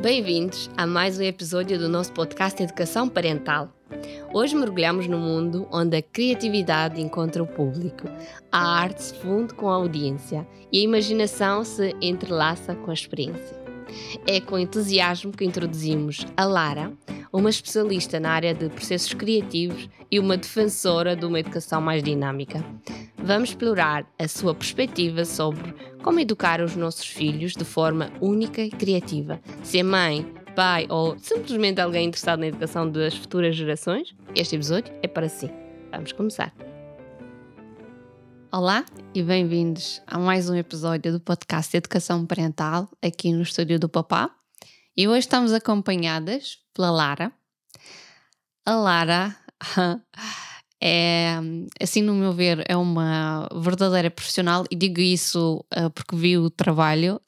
Bem-vindos a mais um episódio do nosso podcast Educação Parental. Hoje mergulhamos no mundo onde a criatividade encontra o público, a arte se funde com a audiência e a imaginação se entrelaça com a experiência. É com entusiasmo que introduzimos a Lara, uma especialista na área de processos criativos e uma defensora de uma educação mais dinâmica. Vamos explorar a sua perspectiva sobre como educar os nossos filhos de forma única e criativa. Ser mãe, pai ou simplesmente alguém interessado na educação das futuras gerações, este episódio é para si. Vamos começar. Olá e bem-vindos a mais um episódio do podcast Educação Parental aqui no estúdio do Papá. E hoje estamos acompanhadas pela Lara. A Lara é, assim no meu ver, é uma verdadeira profissional e digo isso uh, porque vi o trabalho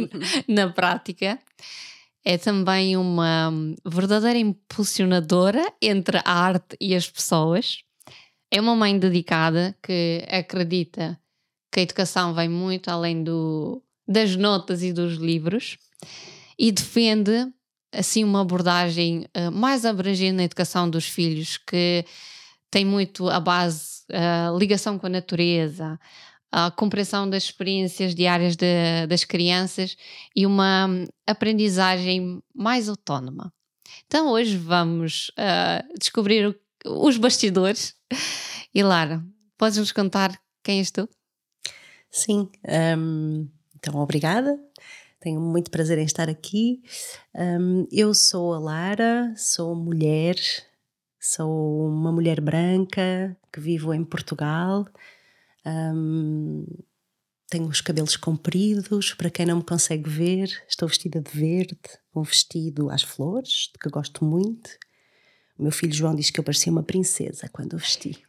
na prática. É também uma verdadeira impulsionadora entre a arte e as pessoas. É uma mãe dedicada que acredita que a educação vai muito além do, das notas e dos livros e defende assim uma abordagem uh, mais abrangente na educação dos filhos que tem muito a base a ligação com a natureza a compreensão das experiências diárias de, das crianças e uma aprendizagem mais autónoma. Então hoje vamos uh, descobrir o, os bastidores. E Lara, podes nos contar quem és tu? Sim, um, então obrigada tenho muito prazer em estar aqui. Um, eu sou a Lara, sou mulher, sou uma mulher branca que vivo em Portugal. Um, tenho os cabelos compridos, para quem não me consegue ver, estou vestida de verde, um vestido às flores, de que gosto muito. O meu filho João diz que eu parecia uma princesa quando o vesti.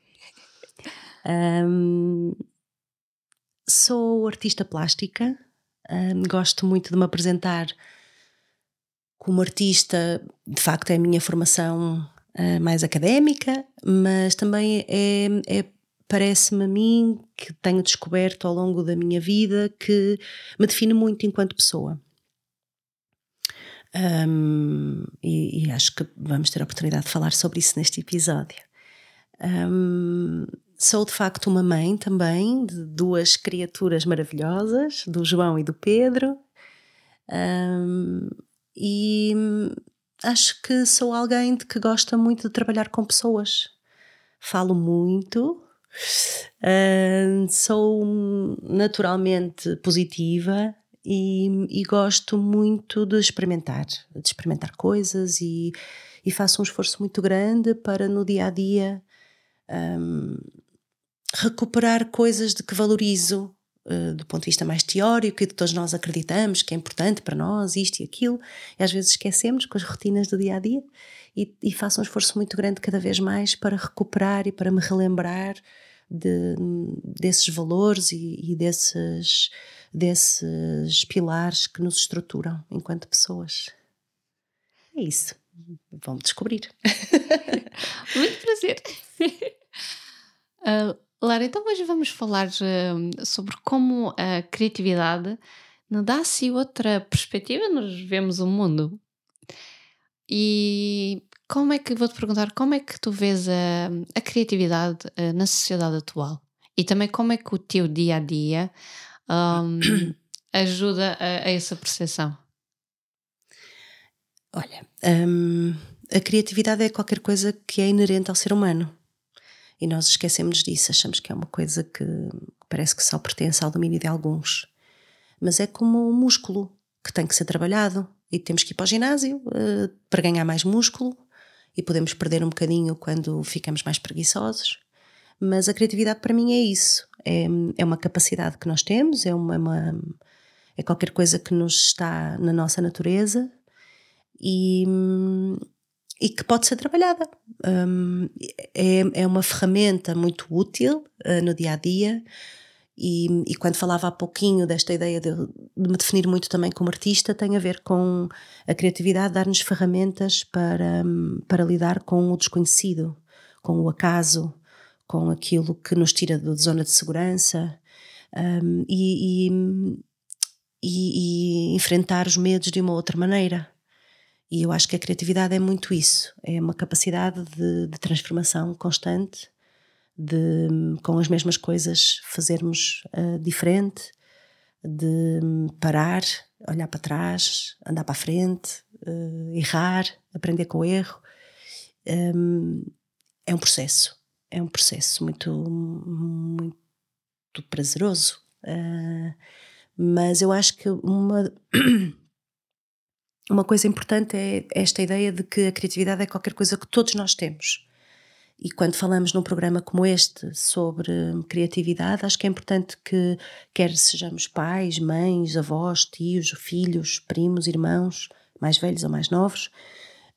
Um, sou artista plástica, um, gosto muito de me apresentar como artista, de facto é a minha formação uh, mais académica, mas também é, é parece-me a mim que tenho descoberto ao longo da minha vida que me define muito enquanto pessoa. Um, e, e, acho que vamos ter a oportunidade de falar sobre isso neste episódio. Um, sou de facto uma mãe também de duas criaturas maravilhosas, do João e do Pedro, um, e acho que sou alguém de que gosta muito de trabalhar com pessoas. Falo muito, sou naturalmente positiva e, e, gosto muito de experimentar, de experimentar coisas e, e, faço um esforço muito grande para no dia a dia um, recuperar coisas de que valorizo uh, do ponto de vista mais teórico e que todos nós acreditamos que é importante para nós, isto e aquilo, e às vezes esquecemos com as rotinas do dia a dia e, e faço um esforço muito grande cada vez mais para recuperar e para me relembrar de, desses valores e, e desses, desses pilares que nos estruturam enquanto pessoas. É isso. Vamos descobrir. Muito prazer. Uh, Lara, então hoje vamos falar uh, sobre como a criatividade nos dá assim outra perspectiva, nos vemos o mundo. E como é que, vou-te perguntar, como é que tu vês a, a criatividade uh, na sociedade atual? E também como é que o teu dia a dia um, ajuda a, a, essa percepção? Olha, um, a criatividade é qualquer coisa que é inerente ao ser humano. E nós esquecemos disso, achamos que é uma coisa que parece que só pertence ao domínio de alguns. Mas é como um músculo que tem que ser trabalhado e temos que ir para o ginásio uh, para ganhar mais músculo e podemos perder um bocadinho quando ficamos mais preguiçosos. Mas a criatividade para mim é isso, é, é uma capacidade que nós temos, é uma, uma é qualquer coisa que nos está na nossa natureza e, e que pode ser trabalhada. Um, é, é uma ferramenta muito útil uh, no dia a dia E, e, quando falava há pouquinho desta ideia de, de, me definir muito também como artista, tem a ver com a criatividade dar-nos ferramentas para, para lidar com o desconhecido, com o acaso, com aquilo que nos tira da zona de segurança um, e, e, e, enfrentar os medos de uma outra maneira. E eu acho que a criatividade é muito isso, é uma capacidade de, de transformação constante de com as mesmas coisas fazermos uh, diferente, de parar, olhar para trás, andar para a frente, uh, errar, aprender com o erro. Um, é um processo, é um processo muito, muito prazeroso. Uh, mas eu acho que uma, uma coisa importante é esta ideia de que a criatividade é qualquer coisa que todos nós temos. E quando falamos num programa como este sobre criatividade, acho que é importante que, quer sejamos pais, mães, avós, tios, filhos, primos, irmãos, mais velhos ou mais novos,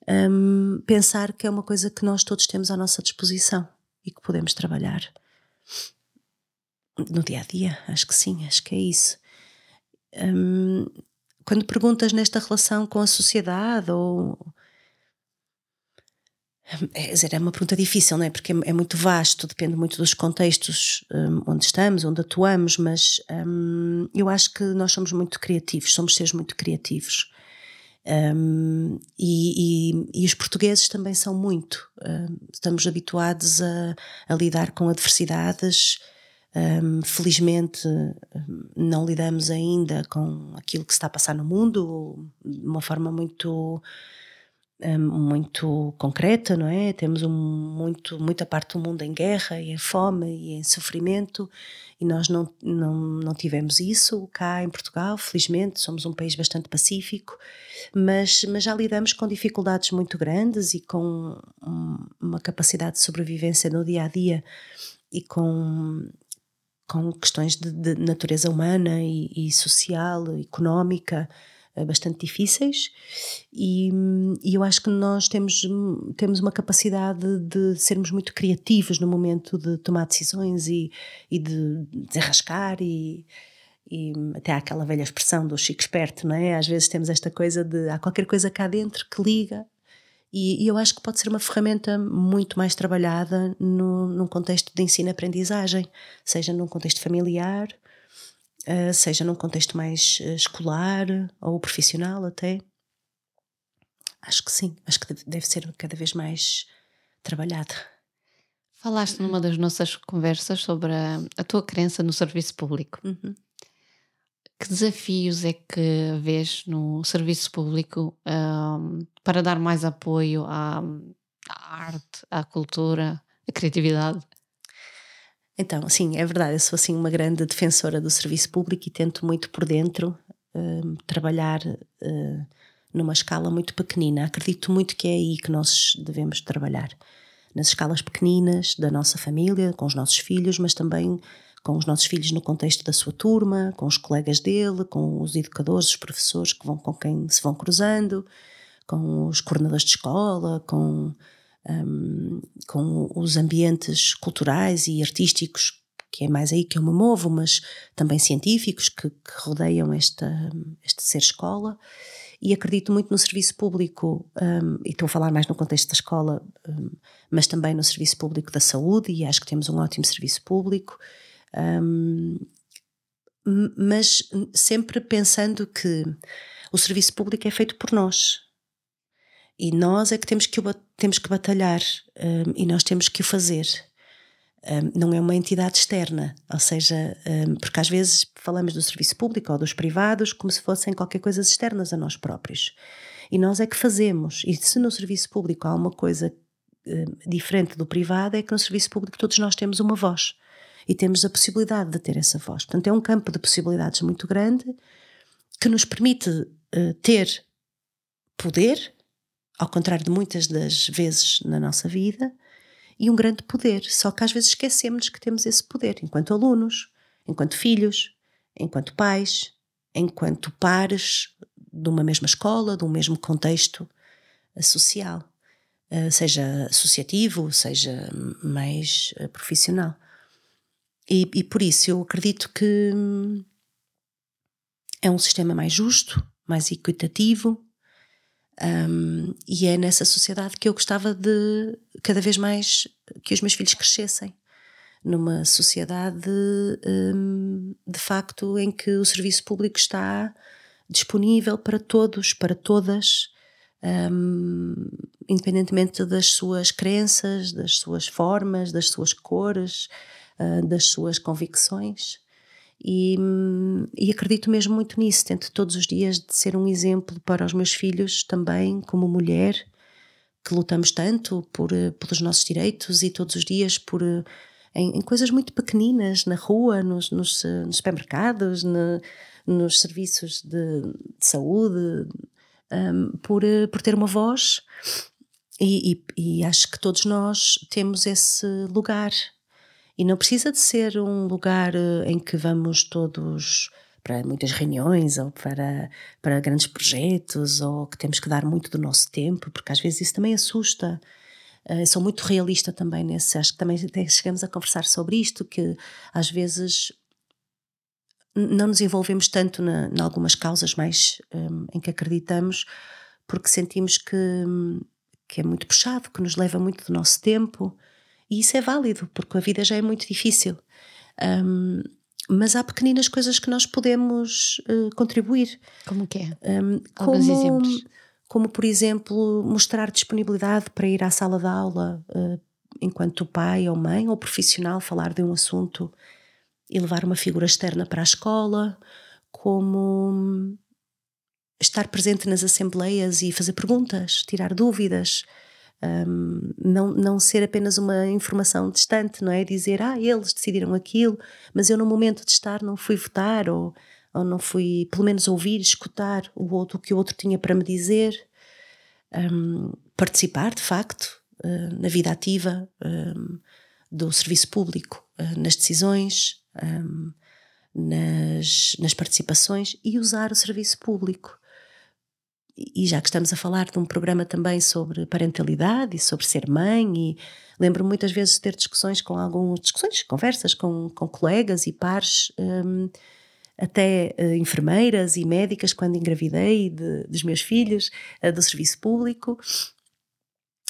um, pensar que é uma coisa que nós todos temos à nossa disposição e que podemos trabalhar no dia a dia. Acho que sim, acho que é isso. Um, quando perguntas nesta relação com a sociedade ou é, é uma pergunta difícil, não é? Porque é, é muito vasto, depende muito dos contextos um, onde estamos, onde atuamos, mas um, eu acho que nós somos muito criativos, somos seres muito criativos. Um, e, e, e, os portugueses também são muito. Hum, estamos habituados a, a, lidar com adversidades. Hum, felizmente, não lidamos ainda com aquilo que se está a passar no mundo de uma forma muito muito concreta, não é? Temos um, muito, muita parte do mundo em guerra e em fome e em sofrimento e nós não, não, não tivemos isso cá em Portugal, felizmente, somos um país bastante pacífico, mas, mas já lidamos com dificuldades muito grandes e com uma capacidade de sobrevivência no dia a dia e com, com questões de, de natureza humana e, e social, económica bastante difíceis e, e, eu acho que nós temos, temos uma capacidade de sermos muito criativos no momento de tomar decisões e, e de desarrascar e, e até há aquela velha expressão do chico esperto, não é? Às vezes temos esta coisa de há qualquer coisa cá dentro que liga e, e eu acho que pode ser uma ferramenta muito mais trabalhada no, num contexto de ensino-aprendizagem, seja num contexto familiar, uh, seja num contexto mais uh, escolar ou profissional até. Acho que sim, acho que deve ser cada vez mais trabalhada. Falaste numa das nossas conversas sobre a, a tua crença no serviço público. Uhum. Que desafios é que vês no serviço público um, para dar mais apoio à, à arte, à cultura, à criatividade? Então, sim, é verdade, eu sou assim uma grande defensora do serviço público e tento muito por dentro uh, trabalhar uh, numa escala muito pequenina. Acredito muito que é aí que nós devemos trabalhar. Nas escalas pequeninas da nossa família, com os nossos filhos, mas também com os nossos filhos no contexto da sua turma, com os colegas dele, com os educadores, os professores que vão com quem se vão cruzando, com os coordenadores de escola, com um, com os ambientes culturais e artísticos, que é mais aí que eu me movo, mas também científicos que, que rodeiam esta, este ser escola. E acredito muito no serviço público, um, e estou a falar mais no contexto da escola, um, mas também no serviço público da saúde, e acho que temos um ótimo serviço público. mas sempre pensando que o serviço público é feito por nós, e nós é que temos que, temos que batalhar um, e nós temos que o fazer. Um, não é uma entidade externa, ou seja, um, porque às vezes falamos do serviço público ou dos privados como se fossem qualquer coisa externas a nós próprios. E nós é que fazemos. E se no serviço público há uma coisa hum, diferente do privado, é que no serviço público todos nós temos uma voz e temos a possibilidade de ter essa voz. Portanto, é um campo de possibilidades muito grande que nos permite uh, ter poder ao contrário de muitas das vezes na nossa vida, e um grande poder. Só que às vezes esquecemos que temos esse poder enquanto alunos, enquanto filhos, enquanto pais, enquanto pares de uma mesma escola, de um mesmo contexto social, eh, seja associativo, seja mais eh, profissional. E, e por isso eu acredito que hum, é um sistema mais justo, mais equitativo, um, e é nessa sociedade que eu gostava de cada vez mais que os meus filhos crescessem. Numa sociedade um, de facto em que o serviço público está disponível para todos, para todas, um, independentemente das suas crenças, das suas formas, das suas cores, uh, das suas convicções. E, e, acredito mesmo muito nisso. Tento todos os dias de ser um exemplo para os meus filhos também, como mulher, que lutamos tanto por, eh, pelos nossos direitos e todos os dias por. Eh, em, em coisas muito pequeninas, na rua, nos, nos, eh, nos supermercados, no, nos serviços de, de saúde, um, por, por ter uma voz. E, e, e acho que todos nós temos esse lugar e não precisa de ser um lugar eh, em que vamos todos para muitas reuniões ou para, para grandes projetos ou que temos que dar muito do nosso tempo, porque às vezes isso também assusta. Uh, sou muito realista também nesse, acho que também chegamos a conversar sobre isto, que às vezes não nos envolvemos tanto em algumas causas mais um, em que acreditamos, porque sentimos que, que é muito puxado, que nos leva muito do nosso tempo e isso é válido, porque a vida já é muito difícil. Um, mas há pequeninas coisas que nós podemos uh, contribuir. Como que é? Um, Alguns como, exemplos. Como, por exemplo, mostrar disponibilidade para ir à sala de aula uh, enquanto pai ou mãe ou profissional, falar de um assunto e levar uma figura externa para a escola, como estar presente nas assembleias e fazer perguntas, tirar dúvidas. Um, não, não ser apenas uma informação distante, não é? Dizer, ah, eles decidiram aquilo, mas eu no momento de estar não fui votar ou, ou não fui, pelo menos, ouvir, escutar o outro, o que o outro tinha para me dizer. Um, participar, de facto, uh, na vida ativa um, do serviço público, uh, nas decisões, nas, nas participações e usar o serviço público e já que estamos a falar de um programa também sobre parentalidade e sobre ser mãe, e lembro muitas vezes de ter discussões com algumas discussões, conversas com, com colegas e pares, um, até uh, enfermeiras e médicas, quando engravidei de, dos meus filhos, uh, do serviço público,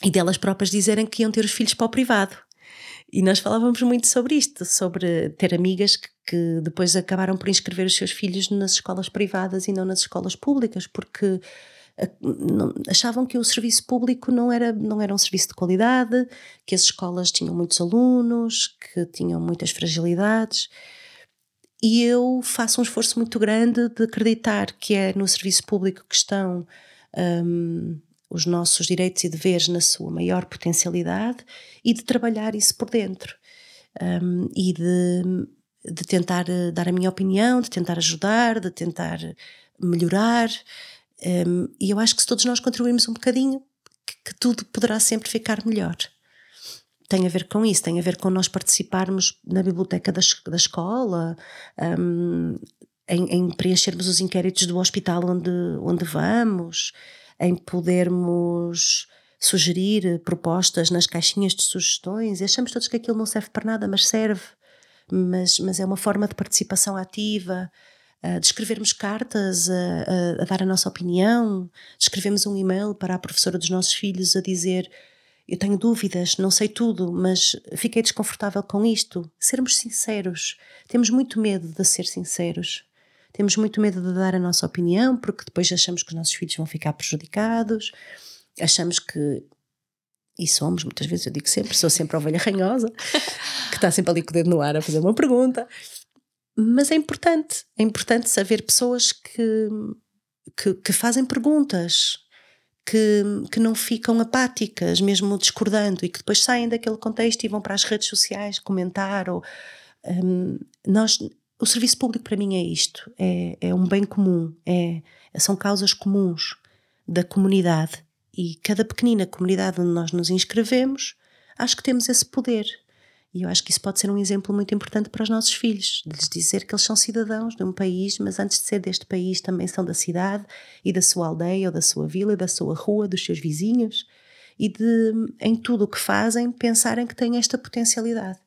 e delas próprias dizerem que iam ter os filhos para o privado. E nós falávamos muito sobre isto, sobre ter amigas que, que, depois acabaram por inscrever os seus filhos nas escolas privadas e não nas escolas públicas, porque achavam que o serviço público não era, não era um serviço de qualidade, que as escolas tinham muitos alunos, que tinham muitas fragilidades. E eu faço um esforço muito grande de acreditar que é no serviço público que estão um, os nossos direitos e deveres na sua maior potencialidade e de trabalhar isso por dentro. Um, e de, de tentar eh, dar a minha opinião, de tentar ajudar, de tentar melhorar. Um, e eu acho que se todos nós contribuirmos um bocadinho, que, que, tudo poderá sempre ficar melhor. Tem a ver com isso, tem a ver com nós participarmos na biblioteca da, da escola, um, em, em, preenchermos os inquéritos do hospital onde, onde vamos, em podermos sugerir propostas nas caixinhas de sugestões. E achamos todos que aquilo não serve para nada, mas serve. Mas, mas é uma forma de participação ativa de escrevermos cartas a, a, a, dar a nossa opinião, de escrevermos um e-mail para a professora dos nossos filhos a dizer eu tenho dúvidas, não sei tudo, mas fiquei desconfortável com isto. Sermos sinceros. Temos muito medo de ser sinceros. Temos muito medo de dar a nossa opinião, porque depois achamos que os nossos filhos vão ficar prejudicados, achamos que. E somos, muitas vezes eu digo sempre, sou sempre a ovelha ranhosa, que está sempre ali com o dedo no ar a fazer uma pergunta. Mas é importante, é importante saber pessoas que, que, que fazem perguntas, que, que não ficam apáticas, mesmo discordando, e que depois saem daquele contexto e vão para as redes sociais comentar. Ou, um, nós, o serviço público para mim é isto: é, é um bem comum, é, são causas comuns da comunidade. E cada pequenina comunidade onde nós nos inscrevemos, acho que temos esse poder. E eu acho que isso pode ser um exemplo muito importante para os nossos filhos, de lhes dizer que eles são cidadãos de um país, mas antes de ser deste país também são da cidade e da sua aldeia, ou da sua vila, da sua rua, dos seus vizinhos, e de, em tudo o que fazem, pensarem que têm esta potencialidade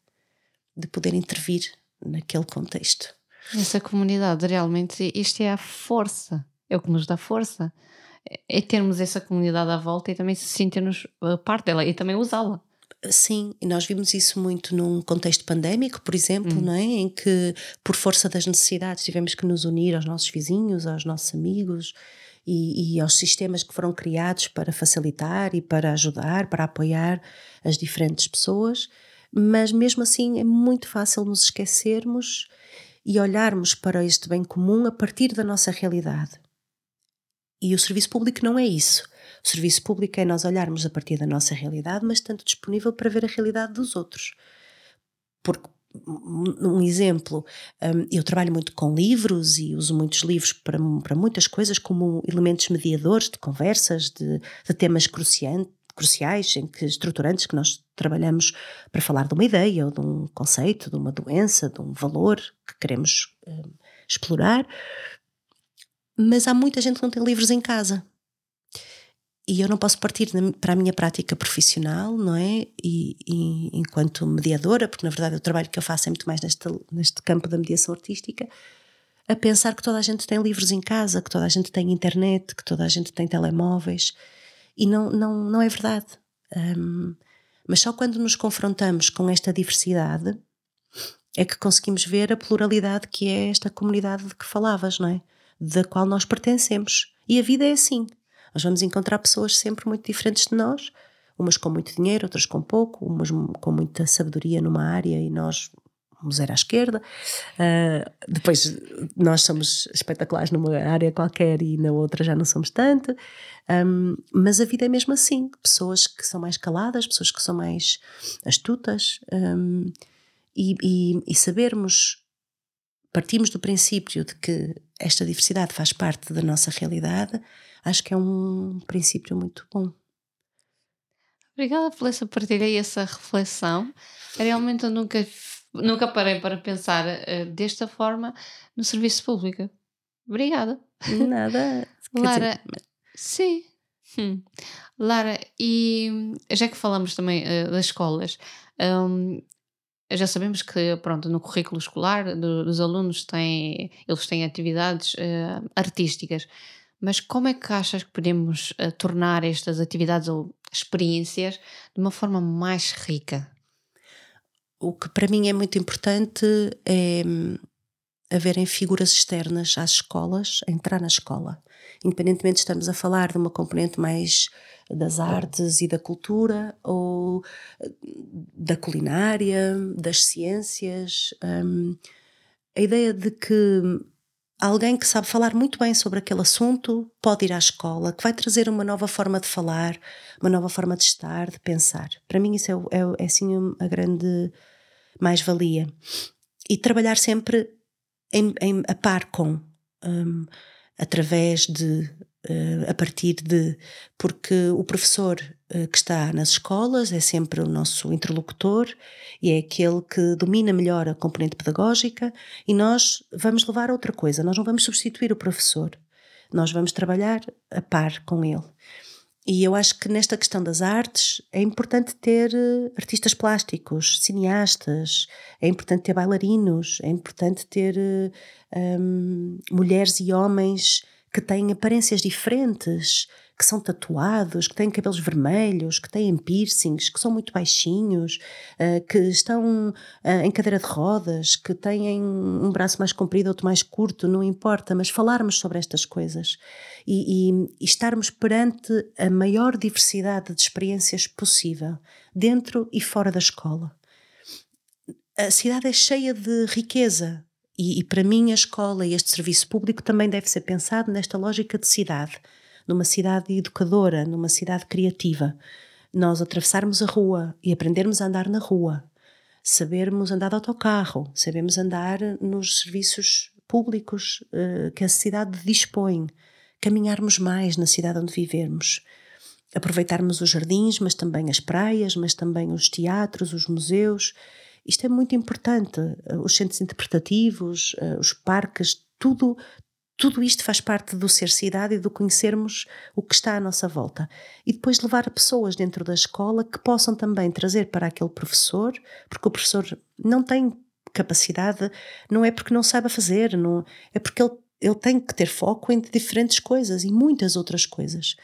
de poder intervir naquele contexto. Essa comunidade, realmente, isto é a força, é o que nos dá força. É termos essa comunidade à volta e também sentirmos parte dela e também usá-la. Sim, e nós vimos isso muito num contexto pandémico, por exemplo, hum. não é? em que, por força das necessidades, tivemos que nos unir aos nossos vizinhos, aos nossos amigos e, e aos sistemas que foram criados para facilitar e para ajudar, para apoiar as diferentes pessoas. Mas mesmo assim é muito fácil nos esquecermos e olharmos para este bem comum a partir da nossa realidade. E o serviço público não é isso. O serviço público é nós olharmos a partir da nossa realidade, mas estando disponível para ver a realidade dos outros. Porque, um exemplo, hum, eu trabalho muito com livros e uso muitos livros para, para muitas coisas, como elementos mediadores de conversas, de, de temas cruciais, em que, estruturantes que nós trabalhamos para falar de uma ideia ou de um conceito, de uma doença, de um valor que queremos hum, explorar. Mas há muita gente que não tem livros em casa e eu não posso partir para a minha prática profissional, não é? E, e, enquanto mediadora, porque na verdade o trabalho que eu faço é muito mais neste, neste campo da mediação artística, a pensar que toda a gente tem livros em casa, que toda a gente tem internet, que toda a gente tem telemóveis. E não, não, não é verdade. Um, mas só quando nos confrontamos com esta diversidade é que conseguimos ver a pluralidade que é esta comunidade de que falavas, não é? Da qual nós pertencemos. E a vida é assim. Nós vamos encontrar pessoas sempre muito diferentes de nós, umas com muito dinheiro, outras com pouco, umas com muita sabedoria numa área e nós vamos ir à esquerda. Uh, depois nós somos espetaculares numa área qualquer e na outra já não somos tanto. Um, mas a vida é mesmo assim: pessoas que são mais caladas, pessoas que são mais astutas, um, e, e, e sabermos. Partimos do princípio de que esta diversidade faz parte da nossa realidade, acho que é um princípio muito bom. Obrigada por essa partilha e essa reflexão. Realmente eu nunca, nunca parei para pensar uh, desta forma no serviço público. Obrigada. Nada. Lara, dizer... sim. Hum. Lara, e já que falamos também uh, das escolas, um, já sabemos que pronto no currículo escolar do, dos alunos têm eles têm atividades uh, artísticas mas como é que achas que podemos uh, tornar estas atividades ou experiências de uma forma mais rica? O que para mim é muito importante é hum, haverem figuras externas às escolas, entrar na escola. Independentemente estamos a falar de uma componente mais das artes e da cultura ou eh, da culinária, das ciências. Um, a ideia de que alguém que sabe falar muito bem sobre aquele assunto pode ir à escola, que vai trazer uma nova forma de falar, uma nova forma de estar, de pensar. Para mim, isso é, é, é assim a grande mais-valia. E trabalhar sempre em, em, a par com, um, através de uh, a partir de. Porque o professor que está nas escolas é sempre o nosso interlocutor e é aquele que domina melhor a componente pedagógica e nós vamos levar a outra coisa, nós não vamos substituir o professor, nós vamos trabalhar a par com ele. E eu acho que nesta questão das artes é importante ter uh, artistas plásticos, cineastas, é importante ter bailarinos, é importante ter uh, um, mulheres e homens que têm aparências diferentes, que são tatuados, que têm cabelos vermelhos, que têm piercings, que são muito baixinhos, uh, que estão uh, em cadeira de rodas, que têm um braço mais comprido, outro mais curto, não importa, mas falarmos sobre estas coisas e, e, e estarmos perante a maior diversidade de experiências possível, dentro e fora da escola. A cidade é cheia de riqueza, e, e, para mim a escola e este serviço público também deve ser pensado nesta lógica de cidade, numa cidade educadora, numa cidade criativa. Nós atravessarmos a rua e aprendermos a andar na rua, sabermos andar de autocarro, sabemos andar nos serviços públicos uh, que a cidade dispõe, caminharmos mais na cidade onde vivemos, aproveitarmos os jardins, mas também as praias, mas também os teatros, os museus isto é muito importante. Eh, os centros interpretativos, eh, os parques, tudo, tudo isto faz parte do ser cidade e do conhecermos o que está à nossa volta. E depois levar pessoas dentro da escola que possam também trazer para aquele professor, porque o professor não tem capacidade, não é porque não saiba fazer, não, é porque ele, ele tem que ter foco em diferentes coisas e muitas outras coisas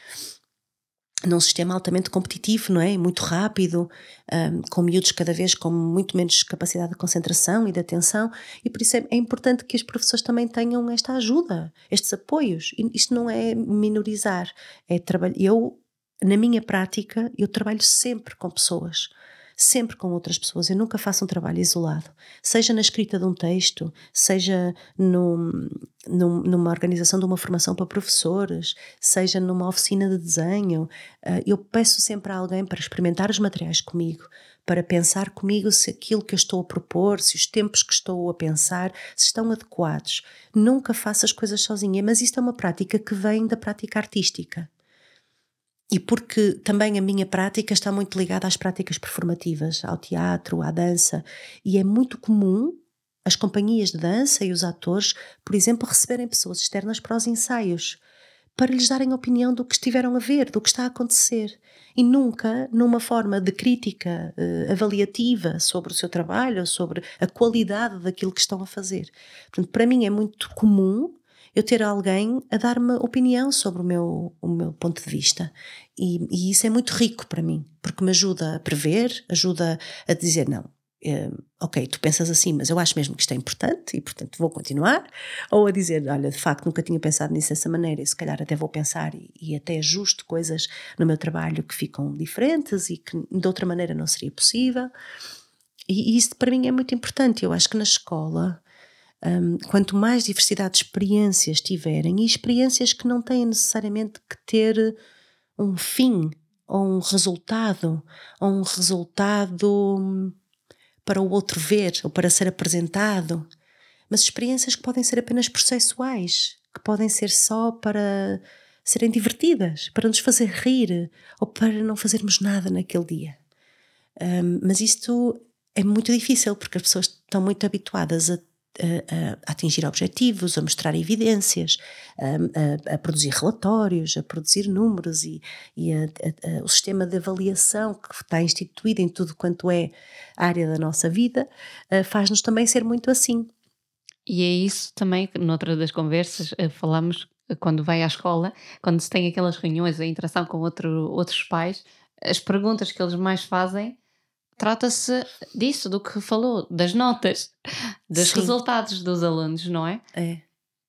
num sistema altamente competitivo, não é? Muito rápido, um, com miúdos cada vez com muito menos capacidade de concentração e de atenção, e por isso é, é, importante que os professores também tenham esta ajuda, estes apoios. E isto não é minorizar, é trabalhar. Eu, na minha prática, eu trabalho sempre com pessoas sempre com outras pessoas. Eu nunca faço um trabalho isolado, seja na escrita de um texto, seja num, num, numa organização de uma formação para professores, seja numa oficina de desenho. Uh, eu peço sempre a alguém para experimentar os materiais comigo, para pensar comigo se aquilo que eu estou a propor, se os tempos que estou a pensar, se estão adequados. Nunca faço as coisas sozinha, mas isto é uma prática que vem da prática artística e porque também a minha prática está muito ligada às práticas performativas, ao teatro, à dança, e é muito comum as companhias de dança e os atores, por exemplo, receberem pessoas externas para os ensaios, para lhes darem opinião do que estiveram a ver, do que está a acontecer, e nunca numa forma de crítica uh, avaliativa sobre o seu trabalho, sobre a qualidade daquilo que estão a fazer. Portanto, para mim é muito comum eu ter alguém a dar-me opinião sobre o meu, o meu ponto de vista. E, e, isso é muito rico para mim, porque me ajuda a prever, ajuda a dizer: não, é, ok, tu pensas assim, mas eu acho mesmo que isto é importante e, portanto, vou continuar. Ou a dizer: olha, de facto, nunca tinha pensado nisso dessa maneira e se calhar até vou pensar e, e até ajusto coisas no meu trabalho que ficam diferentes e que de outra maneira não seria possível. E, e isso para mim é muito importante. Eu acho que na escola um, quanto mais diversidade de experiências tiverem, e experiências que não têm necessariamente que ter um fim ou um resultado, ou um resultado hum, para o outro ver ou para ser apresentado, mas experiências que podem ser apenas processuais, que podem ser só para serem divertidas, para nos fazer rir ou para não fazermos nada naquele dia. Um, mas isto é muito difícil porque as pessoas estão muito habituadas a a, a, atingir objetivos, a mostrar evidências, a, a, produzir relatórios, a produzir números e, e o sistema de avaliação que está instituído em tudo quanto é área da nossa vida faz-nos também ser muito assim. E é isso também, noutra das conversas, eh, falamos quando vai à escola, quando se tem aquelas reuniões, a interação com outro, outros pais, as perguntas que eles mais fazem trata-se disso, do que falou, das notas, dos Sim. resultados dos alunos, não é? É.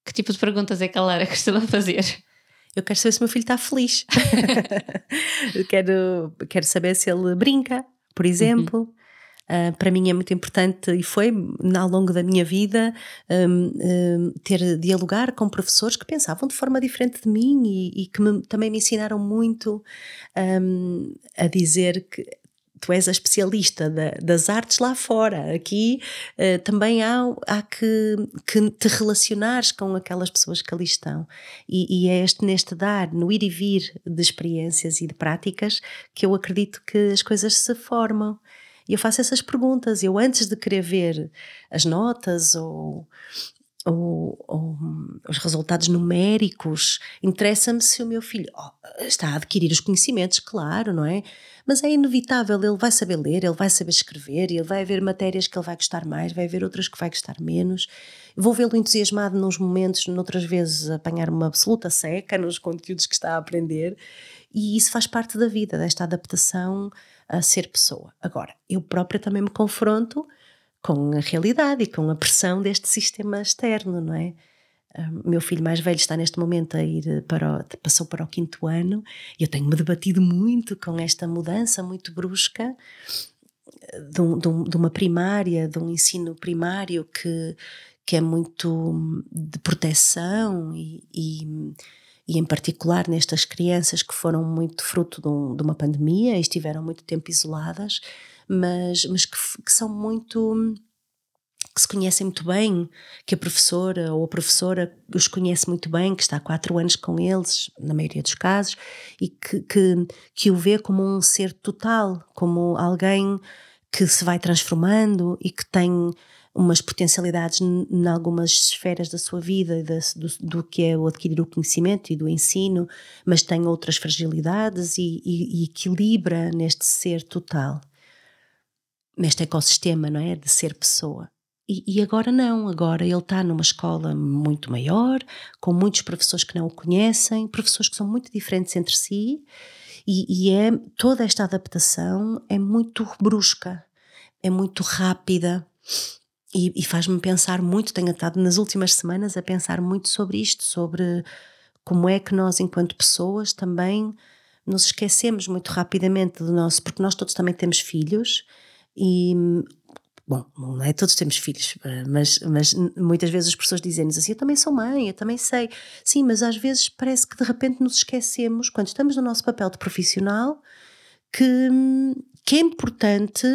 Que tipo de perguntas é que a Lara costuma fazer? Eu quero saber se o meu filho está feliz. quero, quero saber se ele brinca, por exemplo. Uhum. Uh, para mim é muito importante e foi ao longo da minha vida um, um, ter dialogar com professores que pensavam de forma diferente de mim e, e que me, também me ensinaram muito um, a dizer que tu és a especialista da, das artes lá fora. Aqui uh, também há, há que, que, te relacionares com aquelas pessoas que ali estão. E, e, é este, neste dar, no ir e vir de experiências e de práticas, que eu acredito que as coisas se formam. E eu faço essas perguntas. Eu, antes de querer ver as notas ou, ou, ou, os resultados numéricos, interessa-me se o meu filho oh, está a adquirir os conhecimentos, claro, não é? Mas é inevitável, ele vai saber ler, ele vai saber escrever, ele vai haver matérias que ele vai gostar mais, vai haver outras que vai gostar menos. Vou vê-lo entusiasmado nos momentos, noutras vezes apanhar uma absoluta seca nos conteúdos que está a aprender, e isso faz parte da vida, desta adaptação a ser pessoa. Agora, eu própria também me confronto com a realidade e com a pressão deste sistema externo, não é? O meu filho mais velho está neste momento a ir para o, passou para o quinto ano e eu tenho-me debatido muito com esta mudança muito brusca de, um, de, um, de, uma primária, de um ensino primário que, que é muito de proteção e, e, e em particular nestas crianças que foram muito fruto de, um, de uma pandemia e estiveram muito tempo isoladas, mas, mas que, que são muito que se conhecem muito bem, que a professora ou a professora os conhece muito bem, que está há quatro anos com eles, na maioria dos casos, e que, que, que o vê como um ser total, como alguém que se vai transformando e que tem umas potencialidades em algumas esferas da sua vida, do, do, que é o adquirir o conhecimento e do ensino, mas tem outras fragilidades e, e, e equilibra neste ser total neste ecossistema, não é? De ser pessoa. e, e, agora não, agora ele está numa escola muito maior, com muitos professores que não o conhecem, professores que são muito diferentes entre si, e, e é toda esta adaptação é muito brusca, é muito rápida e, e faz-me pensar muito. Tenho estado nas últimas semanas a pensar muito sobre isto, sobre como é que nós, enquanto pessoas, também nos esquecemos muito rapidamente do nosso, porque nós todos também temos filhos e bom, não é todos temos filhos, eh, mas, mas muitas vezes as pessoas dizem-nos assim: Eu também sou mãe, eu também sei. Sim, mas às vezes parece que de repente nos esquecemos, quando estamos no nosso papel de profissional, que, que é importante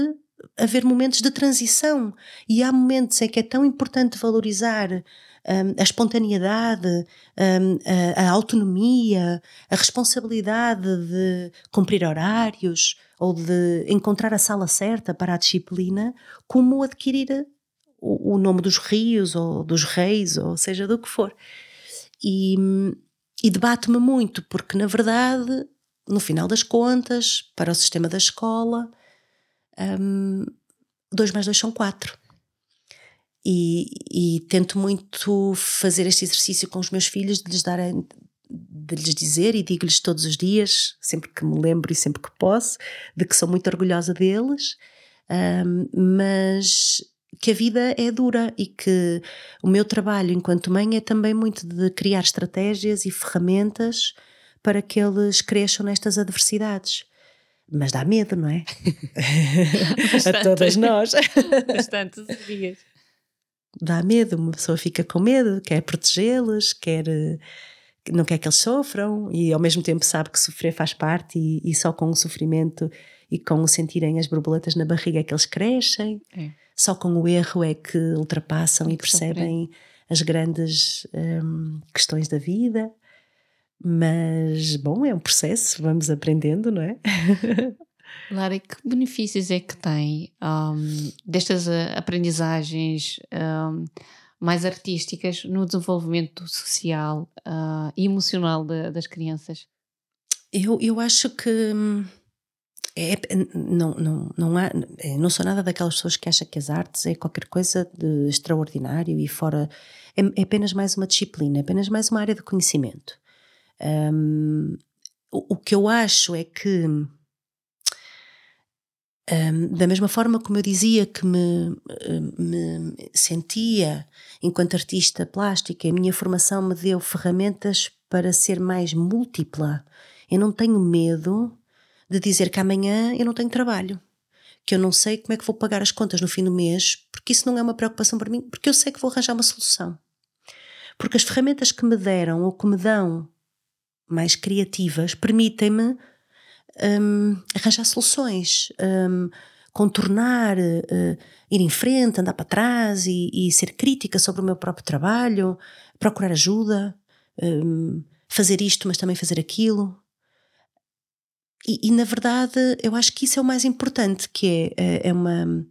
haver momentos de transição. E há momentos em que é tão importante valorizar um, a espontaneidade, um, a, a, autonomia, a responsabilidade de cumprir horários ou de encontrar a sala certa para a disciplina, como adquirir o, o nome dos rios ou dos reis, ou seja do que for. E, e debate-me muito, porque na verdade, no final das contas, para o sistema da escola, um, dois mais dois são quatro. E, e, tento muito fazer este exercício com os meus filhos de lhes dar de lhes dizer e digo-lhes todos os dias, sempre que me lembro e sempre que posso, de que sou muito orgulhosa deles, um, mas que a vida é dura e que o meu trabalho enquanto mãe é também muito de criar estratégias e ferramentas para que eles cresçam nestas adversidades. Mas dá medo, não é? a todas nós. Bastante dias dá medo, uma pessoa fica com medo, quer protegê-los, quer não quer que eles sofram e ao mesmo tempo sabe que sofrer faz parte e, e só com o sofrimento e com o sentirem as borboletas na barriga é que eles crescem. É. Só com o erro é que ultrapassam e percebem as grandes um, questões da vida. Mas, bom, é um processo, vamos aprendendo, não é? Lara, que benefícios é que tem um, destas uh, aprendizagens um, mais artísticas no desenvolvimento social uh, e emocional de, das crianças? Eu, eu acho que hum, é, não, não, não, há, é, não sou nada daquelas pessoas que acham que as artes é qualquer coisa de extraordinário e fora. É, é apenas mais uma disciplina, é apenas mais uma área de conhecimento. Um, o, o que eu acho é que um, da mesma forma como eu dizia que me, me, sentia enquanto artista plástica, a minha formação me deu ferramentas para ser mais múltipla. Eu não tenho medo de dizer que amanhã eu não tenho trabalho, que eu não sei como é que vou pagar as contas no fim do mês, porque isso não é uma preocupação para mim, porque eu sei que vou arranjar uma solução. Porque as ferramentas que me deram ou que me dão mais criativas permitem-me um, arranjar soluções, um, contornar, uh, ir em frente, andar para trás e, e, ser crítica sobre o meu próprio trabalho, procurar ajuda, um, fazer isto, mas também fazer aquilo. E, e, na verdade, eu acho que isso é o mais importante, que é, é, é uma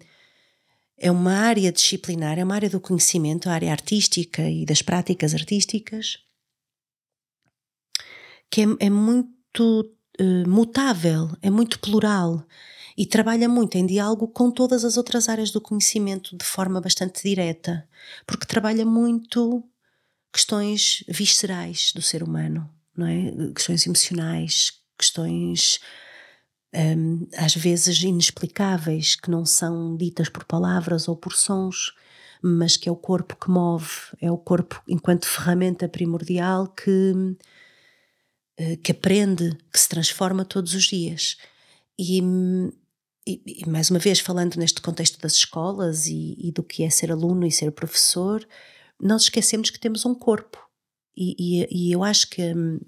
é uma área disciplinar, é uma área do conhecimento, a área artística e das práticas artísticas, que é, é muito uh, mutável, é muito plural e trabalha muito em diálogo com todas as outras áreas do conhecimento de forma bastante direta, porque trabalha muito questões viscerais do ser humano, não é? Questões emocionais, questões um, às vezes inexplicáveis, que não são ditas por palavras ou por sons, mas que é o corpo que move, é o corpo enquanto ferramenta primordial que eh, que aprende, que se transforma todos os dias. E, e, e mais uma vez, falando neste contexto das escolas e, e, do que é ser aluno e ser professor, nós esquecemos que temos um corpo. E, eu acho que hum,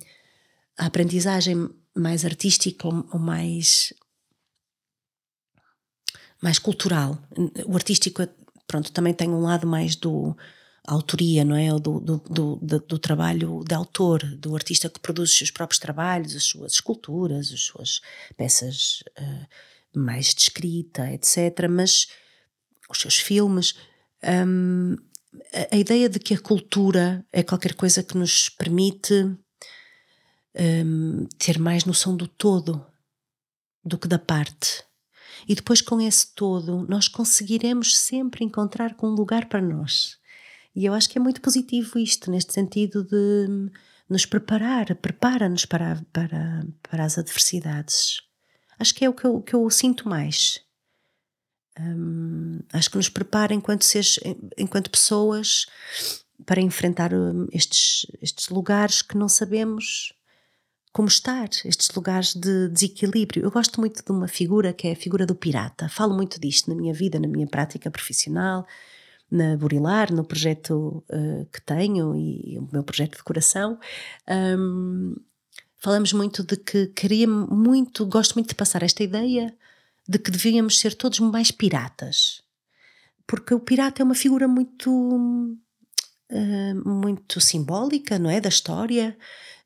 a aprendizagem mais artística ou mais mais cultural. O artístico, pronto, também tem um lado mais do a autoria, não é? Do, do, do, do, trabalho de autor, do artista que produz os seus próprios trabalhos, as suas esculturas, as suas peças uh, mais de escrita, etc. Mas os seus filmes. Um, a, ideia de que a cultura é qualquer coisa que nos permite um, ter mais noção do todo do que da parte. E depois, com esse todo, nós conseguiremos sempre encontrar um lugar para nós. E eu acho que é muito positivo isto, neste sentido de nos preparar, prepara-nos para, para, para as adversidades. Acho que é o que eu, que eu sinto mais. Hum, acho que nos prepara enquanto, seres, enquanto pessoas para enfrentar hum, estes, estes lugares que não sabemos como estar, estes lugares de desequilíbrio. Eu gosto muito de uma figura que é a figura do pirata. Falo muito disto na minha vida, na minha prática profissional, na Burilar, no projeto uh, que tenho e, o meu projeto de coração. Um, falamos muito de que queria muito, gosto muito de passar esta ideia de que devíamos ser todos mais piratas. Porque o pirata é uma figura muito uh, muito simbólica, não é? Da história,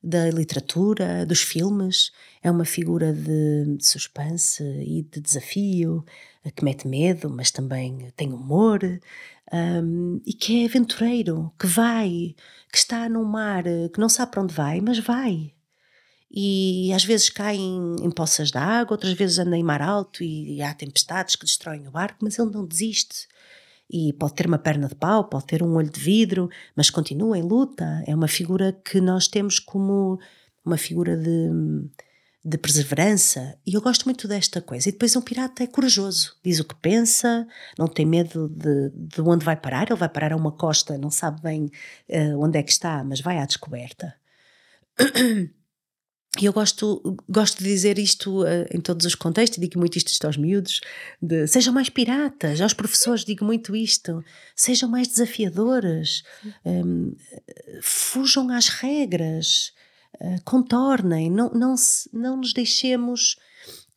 da literatura, dos filmes. É uma figura de, de suspense e de desafio, que mete medo, mas também tem humor. Um, e que é aventureiro, que vai, que está no mar, que não sabe para onde vai, mas vai. E às vezes cai em, em poças de água, outras vezes anda em mar alto e, e há tempestades que destroem o barco, mas ele não desiste e pode ter uma perna de pau, pode ter um olho de vidro, mas continua em luta. É uma figura que nós temos como uma figura de, de perseverança. E eu gosto muito desta coisa. E depois um pirata é corajoso, diz o que pensa, não tem medo de, de onde vai parar. Ele vai parar a uma costa, não sabe bem uh, onde é que está, mas vai à descoberta. E eu gosto, gosto de dizer isto uh, em todos os contextos, digo muito isto, aos miúdos, de sejam mais piratas, aos professores digo muito isto, sejam mais desafiadores, um, fujam às regras, uh, contornem, não, não, se, não nos deixemos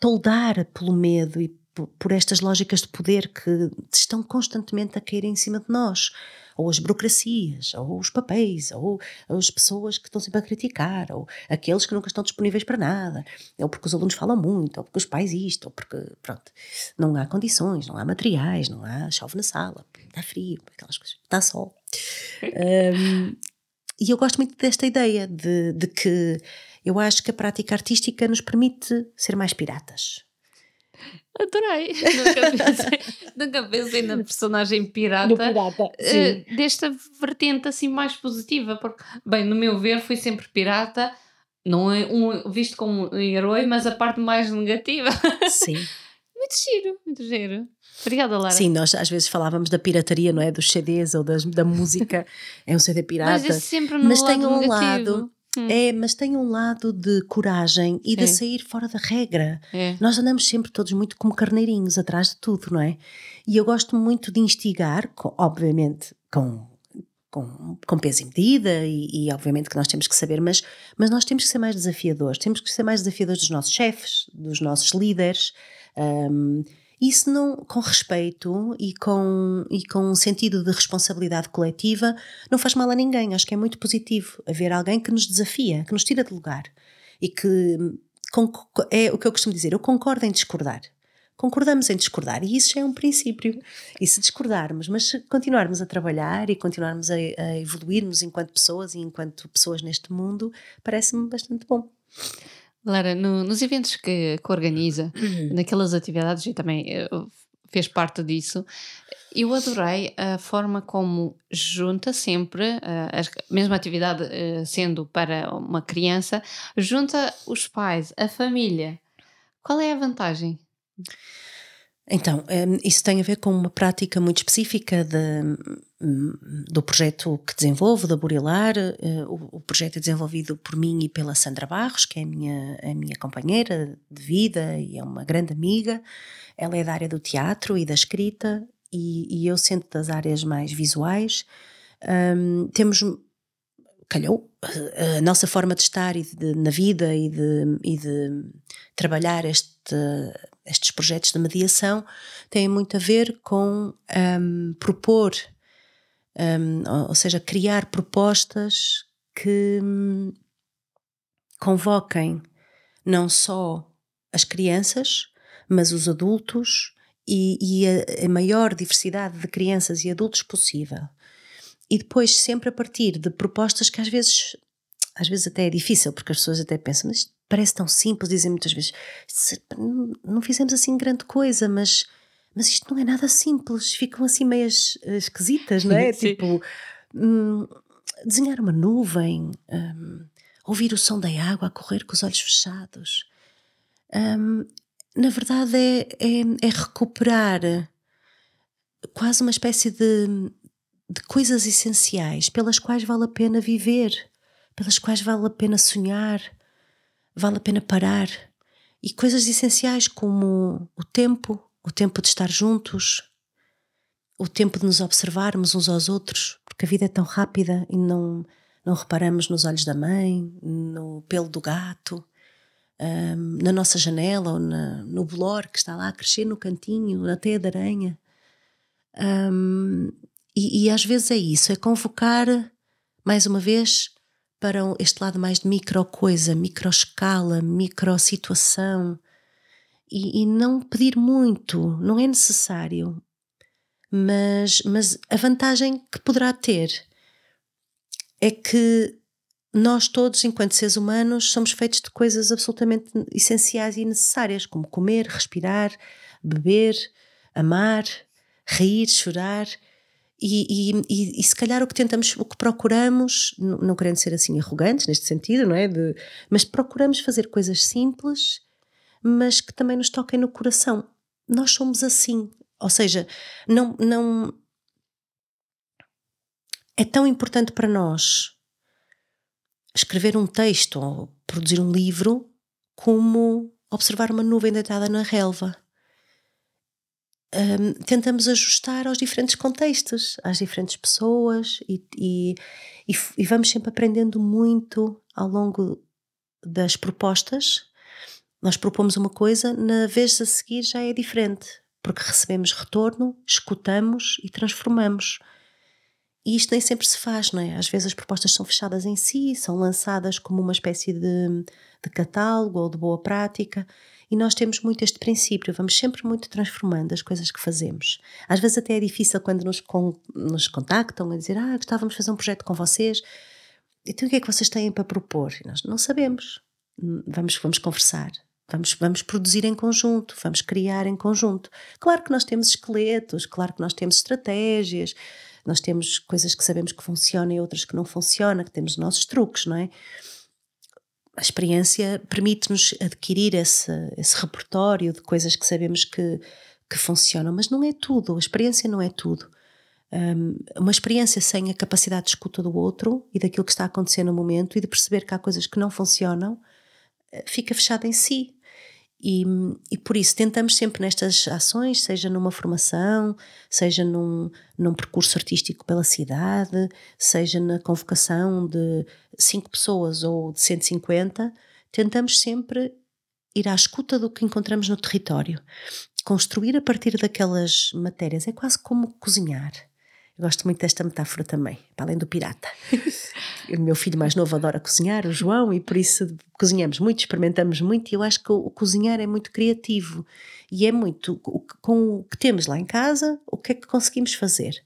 toldar pelo medo e por estas lógicas de poder que estão constantemente a cair em cima de nós ou as burocracias, ou os papéis, ou as pessoas que estão sempre a criticar, ou aqueles que nunca estão disponíveis para nada, ou porque os alunos falam muito, ou porque os pais isto, ou porque, pronto, não há condições, não há materiais, não há chove na sala, está frio, aquelas coisas, está sol. um, e eu gosto muito desta ideia de, de que eu acho que a prática artística nos permite ser mais piratas. Adorei. Nunca pensei, nunca pensei na personagem pirata, pirata uh, desta vertente assim mais positiva, porque, bem, no meu ver, fui sempre pirata, não é um, visto como um herói, mas a parte mais negativa. Sim. muito giro, muito giro. Obrigada, Lara. Sim, nós às vezes falávamos da pirataria, não é? Dos CDs ou das, da música. é um CD pirata. Mas, sempre no mas tem um negativo. lado Hum. É, mas tem um lado de coragem e de é. sair fora da regra. É. Nós andamos sempre todos muito como carneirinhos atrás de tudo, não é? E eu gosto muito de instigar, com, obviamente com, com, com peso e medida, e, e, obviamente que nós temos que saber, mas, mas nós temos que ser mais desafiadores, temos que ser mais desafiadores dos nossos chefes, dos nossos líderes. Um, isso não, com respeito e com, e com um sentido de responsabilidade coletiva, não faz mal a ninguém. Acho que é muito positivo haver alguém que nos desafia, que nos tira de lugar e que é o que eu costumo dizer, eu concordo em discordar. Concordamos em discordar e isso já é um princípio. E se discordarmos, mas se continuarmos a trabalhar e continuarmos a, a evoluirmos enquanto pessoas e enquanto pessoas neste mundo, parece-me bastante bom. Lara, no, nos eventos que, que organiza, uhum. naquelas atividades, e também uh, fez parte disso, eu adorei a forma como junta sempre, uh, a mesma atividade uh, sendo para uma criança, junta os pais, a família. Qual é a vantagem? Então, hum, isso tem a ver com uma prática muito específica de, hum, do projeto que desenvolvo, da Burilar. Eh, o, projeto é desenvolvido por mim e pela Sandra Barros, que é a minha, a minha companheira de vida e é uma grande amiga. Ela é da área do teatro e da escrita, e, e eu sento das áreas mais visuais. Um, temos calhou a nossa forma de estar e de, na vida e de, e de trabalhar este, estes projetos de mediação têm muito a ver com um, propor, um, ou seja, criar propostas que um, convoquem não só as crianças, mas os adultos e, e a, a maior diversidade de crianças e adultos possível e depois sempre a partir de propostas que às vezes às vezes até é difícil porque as pessoas até pensam mas parece tão simples, dizem muitas vezes, não fizemos assim grande coisa, mas, mas isto não é nada simples, ficam assim meias eh, esquisitas, não é? tipo, hum, desenhar uma nuvem, hum, ouvir o som da água a correr com os olhos fechados. Hum, na verdade, é, é, é, recuperar quase uma espécie de, de coisas essenciais pelas quais vale a pena viver, pelas quais vale a pena sonhar, vale a pena parar. E coisas essenciais como o tempo, o tempo de estar juntos, o tempo de nos observarmos uns aos outros, porque a vida é tão rápida e não, não reparamos nos olhos da mãe, no pelo do gato, um, na nossa janela ou na, no bolor que está lá a crescer no cantinho, na teia de aranha. Um, e, e às vezes é isso, é convocar mais uma vez para este lado mais de micro coisa, micro escala, micro situação e, e não pedir muito, não é necessário. Mas, mas a vantagem que poderá ter é que nós todos, enquanto seres humanos, somos feitos de coisas absolutamente essenciais e necessárias, como comer, respirar, beber, amar, rir, chorar. E, e, e, se calhar o que tentamos, o que procuramos, não, não querendo ser assim arrogantes neste sentido, não é? De, mas procuramos fazer coisas simples, mas que também nos toquem no coração. Nós somos assim, ou seja, não, não é tão importante para nós escrever um texto ou produzir um livro como observar uma nuvem deitada na relva. Um, tentamos ajustar aos diferentes contextos, às diferentes pessoas e, e, e, e, vamos sempre aprendendo muito ao longo das propostas. Nós propomos uma coisa, na vez a seguir já é diferente, porque recebemos retorno, escutamos e transformamos. E isto nem sempre se faz, não é? Às vezes as propostas são fechadas em si, são lançadas como uma espécie de, de catálogo ou de boa prática. E nós temos muito este princípio, vamos sempre muito transformando as coisas que fazemos. Às vezes até é difícil quando nos, con nos contactam a dizer: Ah, gostávamos de fazer um projeto com vocês. Então o que é que vocês têm para propor? E nós não sabemos. Vamos, vamos conversar. Vamos, vamos produzir em conjunto, vamos criar em conjunto. Claro que nós temos esqueletos, claro que nós temos estratégias, nós temos coisas que sabemos que funcionam e outras que não funcionam, que temos nossos truques, não é? A experiência permite-nos adquirir esse, esse repertório de coisas que sabemos que, que funcionam, mas não é tudo, a experiência não é tudo. Um, uma experiência sem a capacidade de escuta do outro e daquilo que está a acontecer no momento e de perceber que há coisas que não funcionam, eh, fica fechada em si. E, e, por isso tentamos sempre nestas ações, seja numa formação, seja num, num percurso artístico pela cidade, seja na convocação de cinco pessoas ou de 150, tentamos sempre ir à escuta do que encontramos no território. Construir a partir daquelas matérias é quase como cozinhar. Eu gosto muito desta metáfora também, para além do pirata. o meu filho mais novo adora cozinhar, o João, e por isso cozinhamos muito, experimentamos muito, e eu acho que o, cozinhar é muito criativo e é muito com o que temos lá em casa, o que é que conseguimos fazer.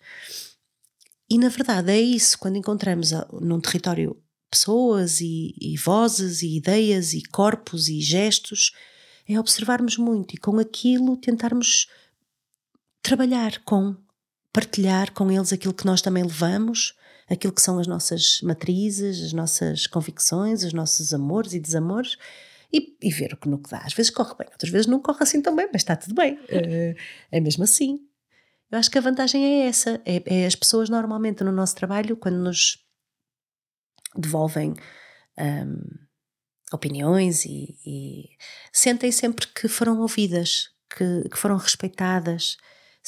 E na verdade é isso, quando encontramos num território pessoas e, e vozes e ideias e corpos e gestos, é observarmos muito e com aquilo tentarmos trabalhar com partilhar com eles aquilo que nós também levamos, aquilo que são as nossas matrizes, as nossas convicções, os nossos amores e desamores. E, e ver o que no que dá. Às vezes corre bem, outras vezes não corre assim tão bem, mas está tudo bem. É, é mesmo assim. Eu acho que a vantagem é essa: é, é, as pessoas normalmente no nosso trabalho, quando nos devolvem um, opiniões e, e, sentem sempre que foram ouvidas, que, que foram respeitadas,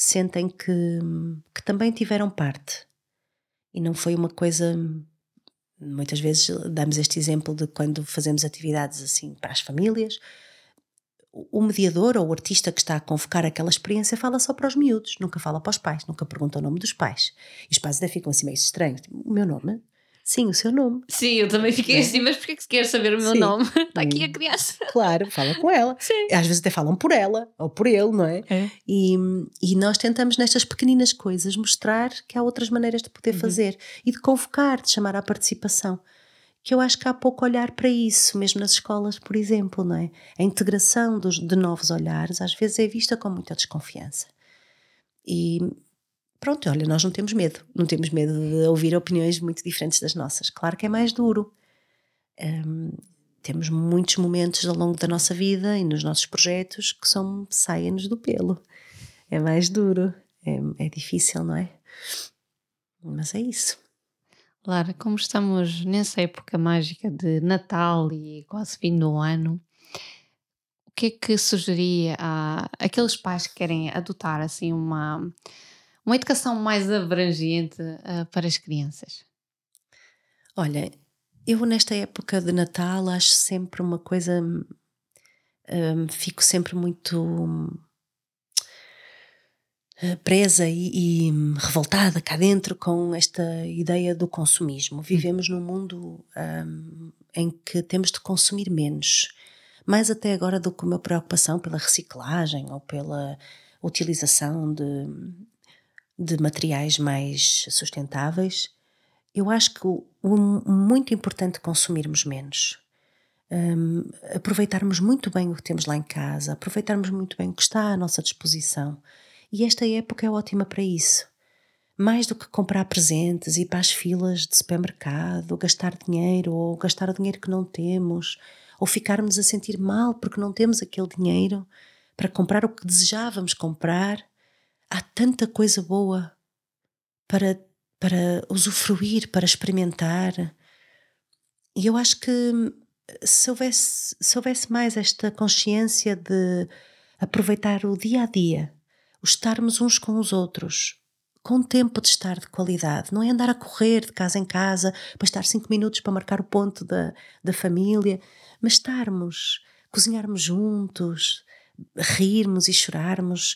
sentem que, que também tiveram parte. E não foi uma coisa. Muitas vezes damos este exemplo de quando fazemos atividades assim para as famílias, o mediador ou o artista que está a convocar aquela experiência fala só para os miúdos, nunca fala para os pais, nunca pergunta o nome dos pais. E os pais até ficam assim meio estranhos. Tipo, o meu nome? Sim, o seu nome. Sim, eu também fiquei é. assim, mas porquê que quer saber o meu Sim. nome? Está aqui a hum. criança. Claro, fala com ela. Sim. Às vezes até falam por ela ou por ele, não é? é. E, e nós tentamos nestas pequeninas coisas mostrar que há outras maneiras de poder uhum. fazer e de convocar, de chamar à participação. que eu acho que há pouco olhar para isso, mesmo nas escolas, por exemplo, não é? A integração dos, de novos olhares às vezes é vista com muita desconfiança. E pronto, olha, nós não temos medo, não temos medo de ouvir opiniões muito diferentes das nossas. Claro que é mais duro. Um, temos muitos momentos ao longo da nossa vida e nos nossos projetos que são saem-nos do pelo. É mais duro, é, é difícil, não é? Mas é isso. Lara, como estamos nessa época mágica de Natal e quase fim do ano, o que é que sugeria a aqueles pais que querem adotar assim uma, uma educação mais abrangente uh, para as crianças? Olha, eu nesta época de Natal acho sempre uma coisa. Um, fico sempre muito eh, presa e, e, revoltada cá dentro com esta ideia do consumismo. Hum. Vivemos num mundo um, em que temos de consumir menos, mais até agora do que uma preocupação pela reciclagem ou pela utilização de, de materiais mais sustentáveis. Eu acho que o, o muito importante consumirmos menos. Um, aproveitarmos muito bem o que temos lá em casa, aproveitarmos muito bem o que está à nossa disposição e esta época é ótima para isso. Mais do que comprar presentes, ir para as filas de supermercado, gastar dinheiro ou gastar o dinheiro que não temos, ou ficarmos a sentir mal porque não temos aquele dinheiro para comprar o que desejávamos comprar, há tanta coisa boa para, para usufruir, para experimentar. E eu acho que se houvesse, se houvesse mais esta consciência de aproveitar o dia a dia, o estarmos uns com os outros, com tempo de estar de qualidade, não é andar a correr de casa em casa para estar cinco minutos para marcar o ponto da, da família, mas estarmos, cozinharmos juntos, rirmos e chorarmos,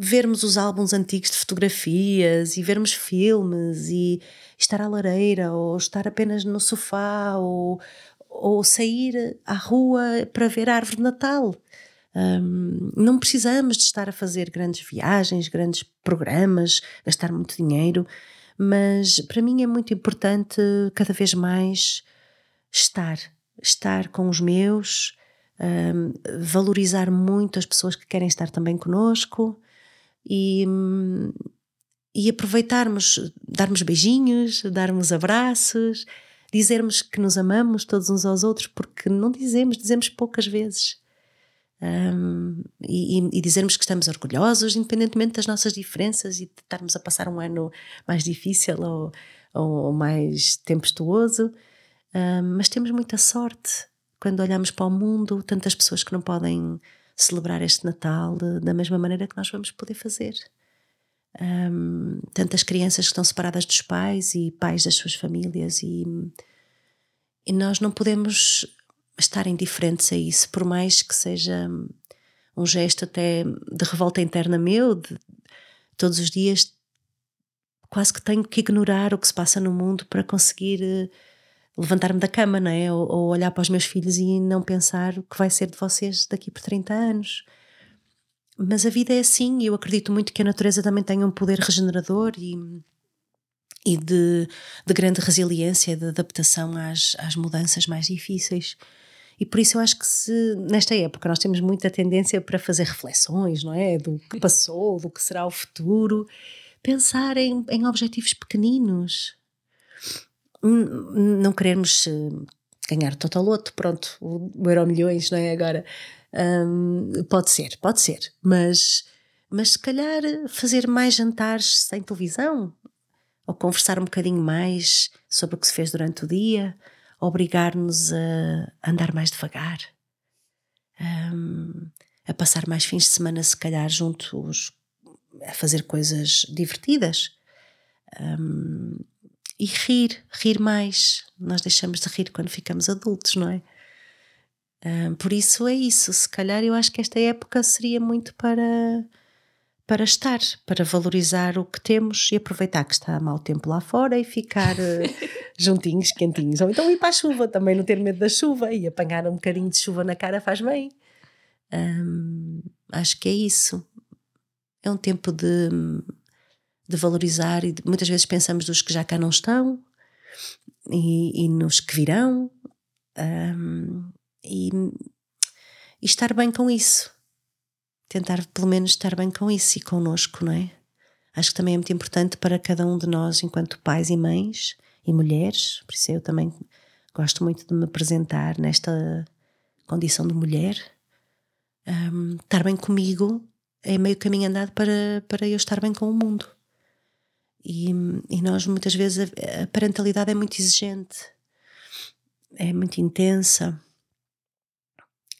vermos os álbuns antigos de fotografias e vermos filmes e estar à lareira ou estar apenas no sofá ou, ou sair à rua para ver a árvore de Natal. Um, não precisamos de estar a fazer grandes viagens, grandes programas, gastar muito dinheiro, mas para mim é muito importante cada vez mais estar, estar com os meus, um, valorizar muito as pessoas que querem estar também conosco e, e aproveitarmos, darmos beijinhos, darmos abraços, dizermos que nos amamos todos uns aos outros, porque não dizemos, dizemos poucas vezes um, e, e, dizermos que estamos orgulhosos, independentemente das nossas diferenças e de estarmos a passar um ano mais difícil ou, ou mais tempestuoso. Um, mas temos muita sorte quando olhamos para o mundo, tantas pessoas que não podem celebrar este Natal da mesma maneira que nós vamos poder fazer. Um, tantas crianças que estão separadas dos pais e pais das suas famílias, e, e nós não podemos estarem diferentes a isso, por mais que seja um gesto até de revolta interna meu, de, todos os dias quase que tenho que ignorar o que se passa no mundo para conseguir uh, levantar-me da cama, não é? Ou, ou, olhar para os meus filhos e não pensar o que vai ser de vocês daqui por 30 anos. Mas a vida é assim e eu acredito muito que a natureza também tem um poder regenerador e, e de, de grande resiliência, de adaptação às, às mudanças mais difíceis. E por isso eu acho que se nesta época nós temos muita tendência para fazer reflexões, não é? Do que passou, do que será o futuro, pensar em, em objetivos pequeninos. Não queremos eh, ganhar totaloto, pronto, o, Euro Milhões, não é? Agora, um, pode ser, pode ser, mas, mas se calhar fazer mais jantares sem televisão, ou conversar um bocadinho mais sobre o que se fez durante o dia, obrigar-nos a andar mais devagar, a passar mais fins de semana, se calhar, juntos, a fazer coisas divertidas. Um, e rir, rir mais. Nós deixamos de rir quando ficamos adultos, não é? Um, por isso é isso. Se calhar eu acho que esta época seria muito para para estar, para valorizar o que temos e aproveitar que está mau tempo lá fora e ficar uh, juntinhos, quentinhos. Ou então ir para a chuva, também não ter medo da chuva e apanhar um bocadinho de chuva na cara faz bem. Um, acho que é isso. É um tempo de, de valorizar e de, muitas vezes pensamos dos que já cá não estão, e, e, nos que virão um, e, e estar bem com isso. Tentar pelo menos estar bem com isso e connosco, não é? Acho que também é muito importante para cada um de nós, enquanto pais e mães e mulheres, por isso eu também gosto muito de me apresentar nesta condição de mulher. Um, estar bem comigo é meio caminho andado para, para eu estar bem com o mundo. E, e nós muitas vezes a, a parentalidade é muito exigente, é muito intensa.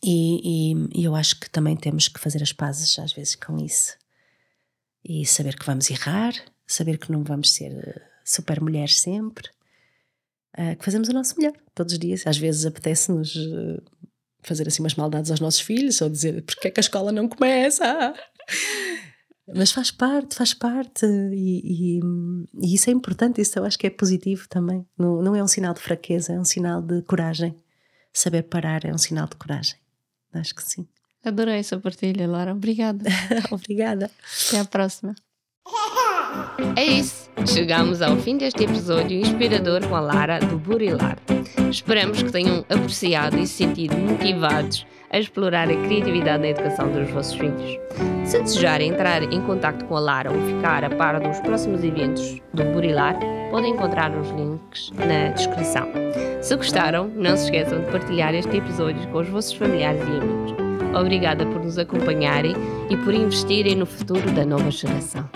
E, e, e, eu acho que também temos que fazer as pazes às vezes com isso e saber que vamos errar, saber que não vamos ser eh, super mulheres sempre, uh, que fazemos o nosso melhor todos os dias. Às vezes apetece-nos uh, fazer assim umas maldades aos nossos filhos ou dizer porque é que a escola não começa. Mas faz parte, faz parte, e, e, e, isso é importante, isso eu acho que é positivo também. Não, não é um sinal de fraqueza, é um sinal de coragem. Saber parar é um sinal de coragem. Acho que sim. Adorei essa partilha, Lara. Obrigada. Obrigada. Até a próxima. É isso. Chegamos ao fim deste episódio inspirador com a Lara do Burilar. Esperamos que tenham apreciado e se sentido motivados a explorar a criatividade na educação dos vossos filhos. Se desejarem entrar em contato com a Lara ou ficar a par dos próximos eventos do Burilar, podem encontrar os links na descrição. Se gostaram, não se esqueçam de partilhar este episódio com os vossos familiares e amigos. Obrigada por nos acompanharem e por investirem no futuro da nova geração.